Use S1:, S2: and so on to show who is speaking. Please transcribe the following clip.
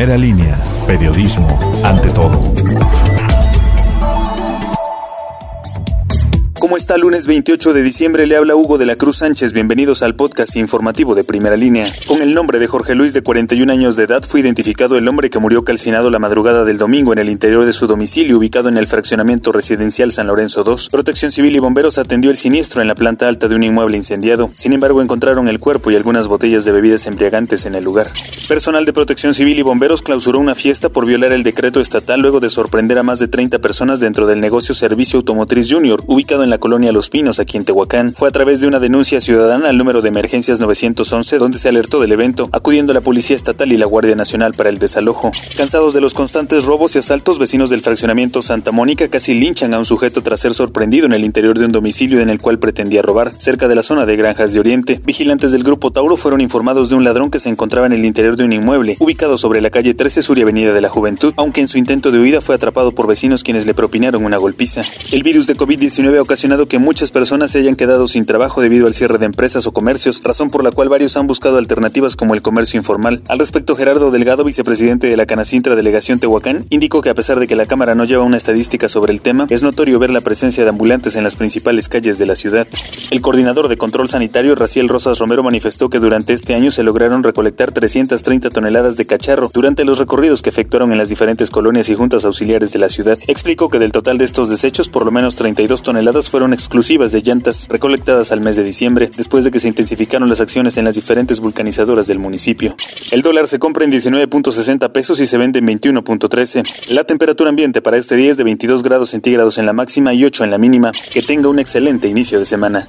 S1: Primera línea, periodismo ante todo.
S2: ¿Cómo está? Lunes 28 de diciembre le habla Hugo de la Cruz Sánchez. Bienvenidos al podcast informativo de Primera Línea. Con el nombre de Jorge Luis de 41 años de edad fue identificado el hombre que murió calcinado la madrugada del domingo en el interior de su domicilio ubicado en el fraccionamiento residencial San Lorenzo 2. Protección Civil y bomberos atendió el siniestro en la planta alta de un inmueble incendiado. Sin embargo, encontraron el cuerpo y algunas botellas de bebidas embriagantes en el lugar. Personal de Protección Civil y bomberos clausuró una fiesta por violar el decreto estatal luego de sorprender a más de 30 personas dentro del negocio Servicio Automotriz Junior ubicado en la colonia Los Pinos, aquí en Tehuacán. Fue a través de una denuncia ciudadana al número de emergencias 911 donde se alertó del evento, acudiendo la Policía Estatal y la Guardia Nacional para el desalojo. Cansados de los constantes robos y asaltos, vecinos del fraccionamiento Santa Mónica casi linchan a un sujeto tras ser sorprendido en el interior de un domicilio en el cual pretendía robar, cerca de la zona de Granjas de Oriente. Vigilantes del grupo Tauro fueron informados de un ladrón que se encontraba en el interior de un inmueble, ubicado sobre la calle 13 Sur y Avenida de la Juventud, aunque en su intento de huida fue atrapado por vecinos quienes le propinaron una golpiza. El virus de COVID-19 ha ocasionado que muchas personas se hayan quedado sin trabajo debido al cierre de empresas o comercios, razón por la cual varios han buscado alternativas como el comercio informal. Al respecto, Gerardo Delgado, vicepresidente de la Canacintra Delegación Tehuacán, indicó que a pesar de que la Cámara no lleva una estadística sobre el tema, es notorio ver la presencia de ambulantes en las principales calles de la ciudad. El coordinador de control sanitario, Raciel Rosas Romero, manifestó que durante este año se lograron recolectar 330 toneladas de cacharro durante los recorridos que efectuaron en las diferentes colonias y juntas auxiliares de la ciudad. Explicó que del total de estos desechos, por lo menos 32 toneladas fueron exclusivas de llantas recolectadas al mes de diciembre, después de que se intensificaron las acciones en las diferentes vulcanizadoras del municipio. El dólar se compra en 19.60 pesos y se vende en 21.13. La temperatura ambiente para este día es de 22 grados centígrados en la máxima y 8 en la mínima. Que tenga un excelente inicio de semana.